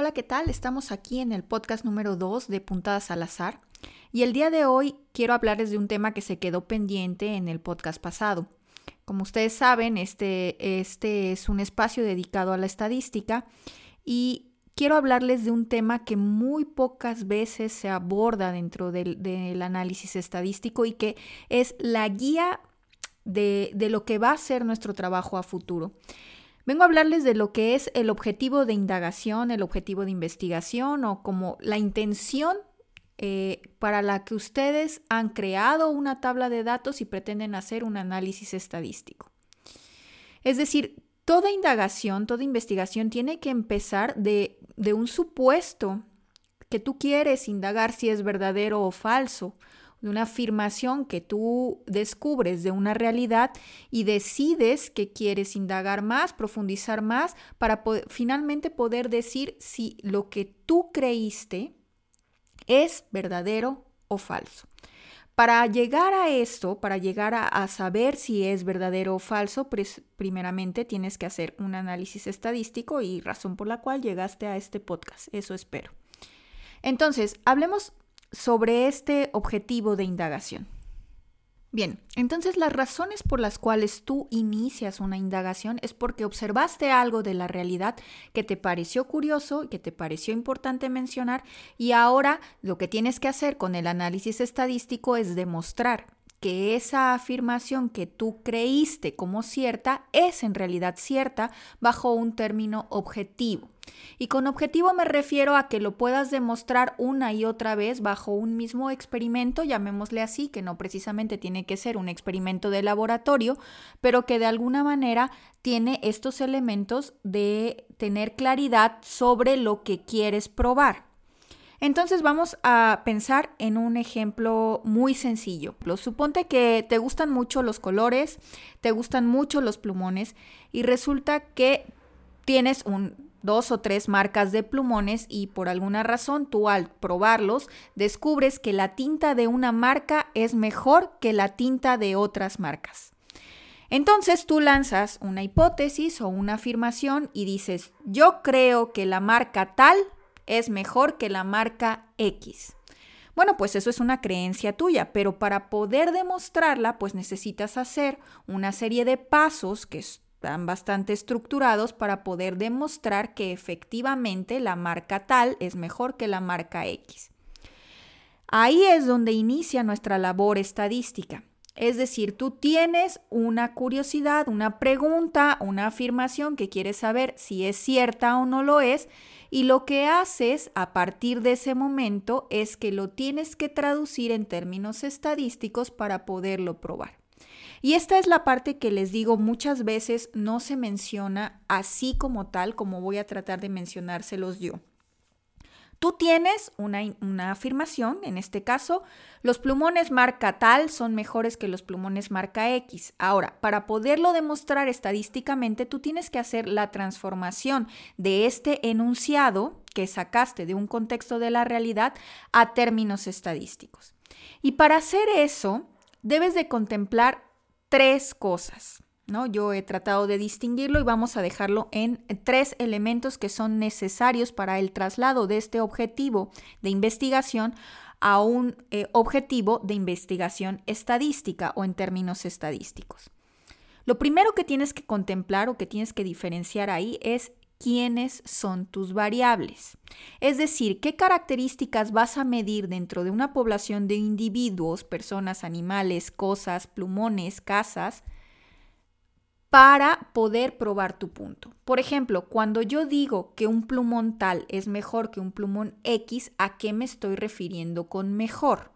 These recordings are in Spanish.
Hola, ¿qué tal? Estamos aquí en el podcast número 2 de Puntadas al Azar y el día de hoy quiero hablarles de un tema que se quedó pendiente en el podcast pasado. Como ustedes saben, este, este es un espacio dedicado a la estadística y quiero hablarles de un tema que muy pocas veces se aborda dentro del, del análisis estadístico y que es la guía de, de lo que va a ser nuestro trabajo a futuro. Vengo a hablarles de lo que es el objetivo de indagación, el objetivo de investigación o como la intención eh, para la que ustedes han creado una tabla de datos y pretenden hacer un análisis estadístico. Es decir, toda indagación, toda investigación tiene que empezar de, de un supuesto que tú quieres indagar si es verdadero o falso de una afirmación que tú descubres de una realidad y decides que quieres indagar más, profundizar más, para finalmente poder decir si lo que tú creíste es verdadero o falso. Para llegar a esto, para llegar a, saber si es verdadero o falso, primeramente tienes que hacer un análisis estadístico y razón por la cual llegaste a este podcast. Eso espero. Entonces, hablemos sobre este objetivo de indagación. Bien, entonces las razones por las cuales tú inicias una indagación es porque observaste algo de la realidad que te pareció curioso, que te pareció importante mencionar y ahora lo que tienes que hacer con el análisis estadístico es demostrar que esa afirmación que tú creíste como cierta es en realidad cierta bajo un término objetivo. Y con objetivo me refiero a que lo puedas demostrar una y otra vez bajo un mismo experimento, llamémosle así, que no precisamente tiene que ser un experimento de laboratorio, pero que de alguna manera tiene estos elementos de tener claridad sobre lo que quieres probar. Entonces vamos a pensar en un ejemplo muy sencillo. Suponte que te gustan mucho los colores, te gustan mucho los plumones y resulta que tienes dos o tres marcas de plumones y por alguna razón tú al probarlos descubres que la tinta de una marca es mejor que la tinta de otras marcas. Entonces tú lanzas una hipótesis o una afirmación y dices, yo creo que la marca tal es mejor que la marca X. Bueno, pues eso es una creencia tuya, pero para poder demostrarla, pues necesitas hacer una serie de pasos que están bastante estructurados para poder demostrar que efectivamente la marca tal es mejor que la marca X. Ahí es donde inicia nuestra labor estadística. Es decir, tú tienes una curiosidad, una pregunta, una afirmación que quieres saber si es cierta o no lo es, y lo que haces a partir de ese momento es que lo tienes que traducir en términos estadísticos para poderlo probar. Y esta es la parte que les digo muchas veces no se menciona así como tal, como voy a tratar de mencionárselos yo. Tú tienes una, afirmación, en este caso, los plumones marca tal son mejores que los plumones marca X. Ahora, para poderlo demostrar estadísticamente, tú tienes que hacer la transformación de este enunciado que sacaste de un contexto de la realidad a términos estadísticos. Y para hacer eso, debes de contemplar tres cosas. ¿No? Yo he tratado de distinguirlo y vamos a dejarlo en tres elementos que son necesarios para el traslado de este objetivo de investigación a un eh, objetivo de investigación estadística o en términos estadísticos. Lo primero que tienes que contemplar o que tienes que diferenciar ahí es quiénes son tus variables. Es decir, qué características vas a medir dentro de una población de individuos, personas, animales, cosas, plumones, casas, para poder probar tu punto. Por ejemplo, cuando yo digo que un plumón tal es mejor que un plumón X, ¿a qué me estoy refiriendo con mejor?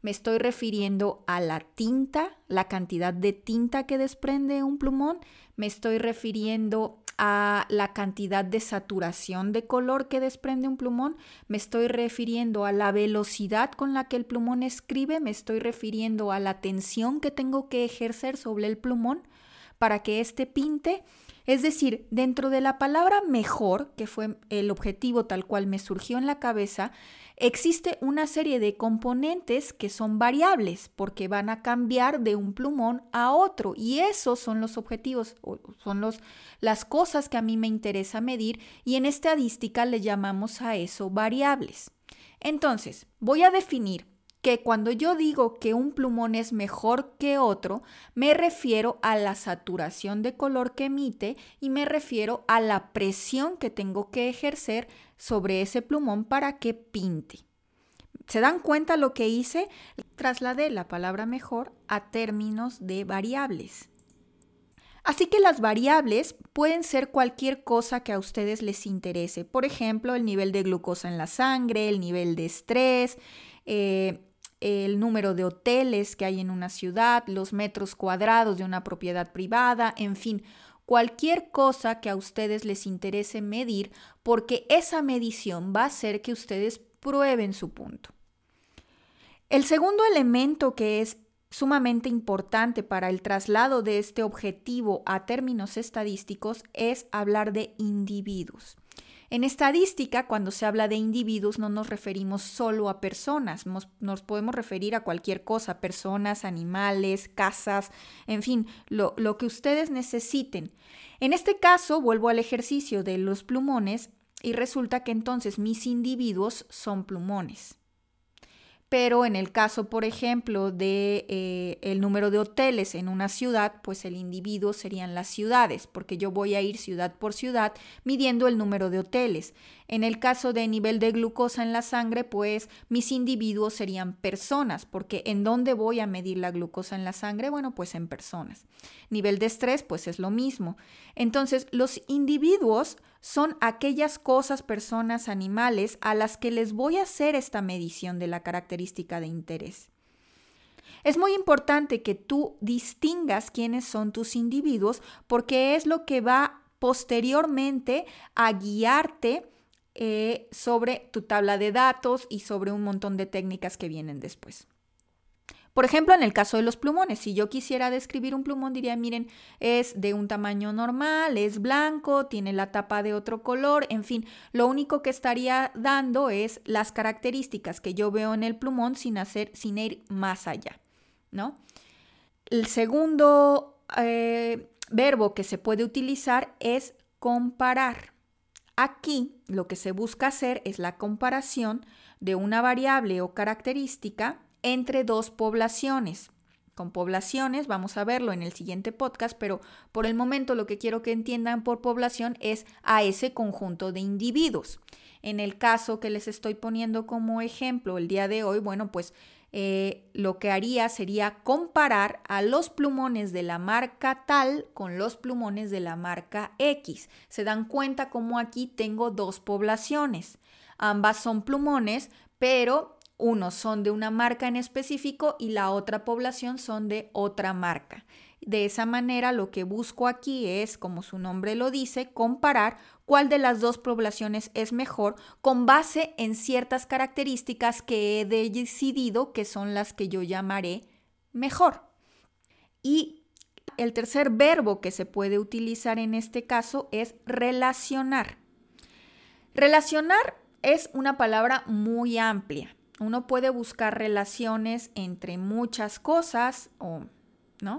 Me estoy refiriendo a la tinta, la cantidad de tinta que desprende un plumón. Me estoy refiriendo a la cantidad de saturación de color que desprende un plumón, me estoy refiriendo a la velocidad con la que el plumón escribe, me estoy refiriendo a la tensión que tengo que ejercer sobre el plumón para que éste pinte, Es decir, dentro de la palabra mejor, que fue el objetivo tal cual me surgió en la cabeza, existe una serie de componentes que son variables porque van a cambiar de un plumón a otro y esos son los objetivos, son los, las cosas que a mí me interesa medir y en estadística le llamamos a eso variables. Entonces, voy a definir que cuando yo digo que un plumón es mejor que otro, me refiero a la saturación de color que emite y me refiero a la presión que tengo que ejercer sobre ese plumón para que pinte. ¿Se dan cuenta lo que hice? Trasladé la palabra mejor a términos de variables. Así que las variables pueden ser cualquier cosa que a ustedes les interese. Por ejemplo, el nivel de glucosa en la sangre, el nivel de estrés, eh, el número de hoteles que hay en una ciudad, los metros cuadrados de una propiedad privada, en fin, cualquier cosa que a ustedes les interese medir, porque esa medición va a hacer que ustedes prueben su punto. El segundo elemento que es sumamente importante para el traslado de este objetivo a términos estadísticos es hablar de individuos. En estadística, cuando se habla de individuos, no nos referimos solo a personas, nos, podemos referir a cualquier cosa, personas, animales, casas, en fin, lo, que ustedes necesiten. En este caso, vuelvo al ejercicio de los plumones y resulta que entonces mis individuos son plumones pero en el caso, por ejemplo, de eh, el número de hoteles en una ciudad, pues el individuo serían las ciudades, porque yo voy a ir ciudad por ciudad midiendo el número de hoteles. En el caso de nivel de glucosa en la sangre, pues mis individuos serían personas, porque ¿en dónde voy a medir la glucosa en la sangre? Bueno, pues en personas. Nivel de estrés, pues es lo mismo. Entonces, los individuos son aquellas cosas, personas, animales a las que les voy a hacer esta medición de la característica de interés. Es muy importante que tú distingas quiénes son tus individuos porque es lo que va posteriormente a guiarte eh, sobre tu tabla de datos y sobre un montón de técnicas que vienen después. Por ejemplo, en el caso de los plumones, si yo quisiera describir un plumón, diría, miren, es de un tamaño normal, es blanco, tiene la tapa de otro color, en fin, lo único que estaría dando es las características que yo veo en el plumón sin, hacer, sin ir más allá, ¿no? El segundo eh, verbo que se puede utilizar es comparar. Aquí lo que se busca hacer es la comparación de una variable o característica entre dos poblaciones. Con poblaciones, vamos a verlo en el siguiente podcast, pero por el momento lo que quiero que entiendan por población es a ese conjunto de individuos. En el caso que les estoy poniendo como ejemplo el día de hoy, bueno, pues eh, lo que haría sería comparar a los plumones de la marca tal con los plumones de la marca X. Se dan cuenta como aquí tengo dos poblaciones. Ambas son plumones, pero unos son de una marca en específico y la otra población son de otra marca. De esa manera lo que busco aquí es, como su nombre lo dice, comparar cuál de las dos poblaciones es mejor con base en ciertas características que he decidido que son las que yo llamaré mejor. Y el tercer verbo que se puede utilizar en este caso es relacionar. Relacionar es una palabra muy amplia. Uno puede buscar relaciones entre muchas cosas o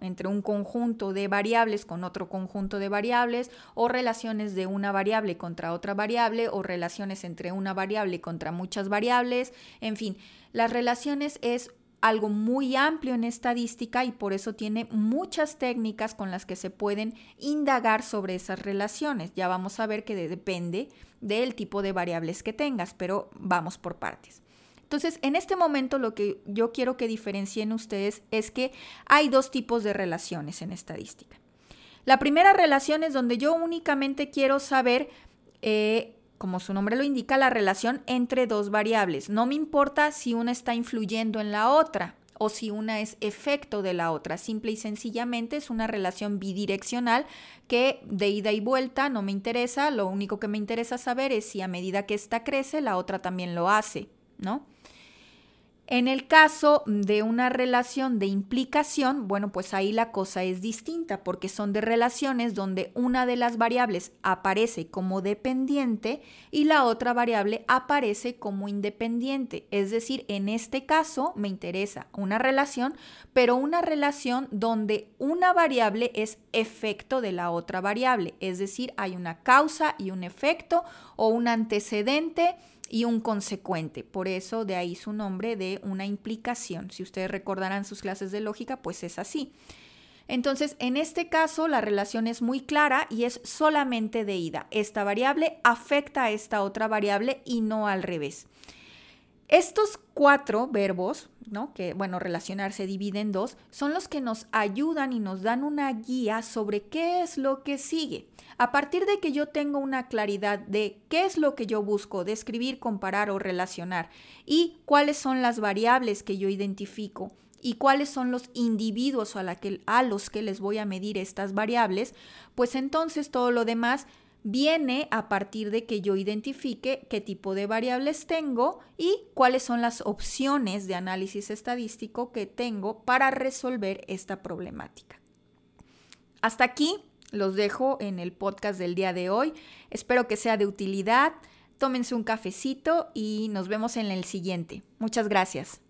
entre un conjunto de variables con otro conjunto de variables o relaciones de una variable contra otra variable o relaciones entre una variable contra muchas variables. En fin, las relaciones es algo muy amplio en estadística y por eso tiene muchas técnicas con las que se pueden indagar sobre esas relaciones. Ya vamos a ver que depende del tipo de variables que tengas, pero vamos por partes. Entonces, en este momento lo que yo quiero que diferencien ustedes es que hay dos tipos de relaciones en estadística. La primera relación es donde yo únicamente quiero saber, eh, como su nombre lo indica, la relación entre dos variables. No me importa si una está influyendo en la otra o si una es efecto de la otra. Simple y sencillamente es una relación bidireccional que de ida y vuelta no me interesa. Lo único que me interesa saber es si a medida que esta crece, la otra también lo hace, ¿no? En el caso de una relación de implicación, bueno, pues ahí la cosa es distinta porque son de relaciones donde una de las variables aparece como dependiente y la otra variable aparece como independiente. Es decir, en este caso me interesa una relación, pero una relación donde una variable es efecto de la otra variable. Es decir, hay una causa y un efecto o un antecedente y un consecuente. Por eso de ahí su nombre de una implicación. Si ustedes recordarán sus clases de lógica, pues es así. Entonces, en este caso, la relación es muy clara y es solamente de ida. Esta variable afecta a esta otra variable y no al revés. Estos cuatro verbos, ¿no? que bueno, relacionar se divide en dos, son los que nos ayudan y nos dan una guía sobre qué es lo que sigue. A partir de que yo tengo una claridad de qué es lo que yo busco, describir, comparar o relacionar y cuáles son las variables que yo identifico y cuáles son los individuos a los que les voy a medir estas variables, pues entonces todo lo demás viene a partir de que yo identifique qué tipo de variables tengo y cuáles son las opciones de análisis estadístico que tengo para resolver esta problemática. Hasta aquí los dejo en el podcast del día de hoy. Espero que sea de utilidad. Tómense un cafecito y nos vemos en el siguiente. Muchas gracias.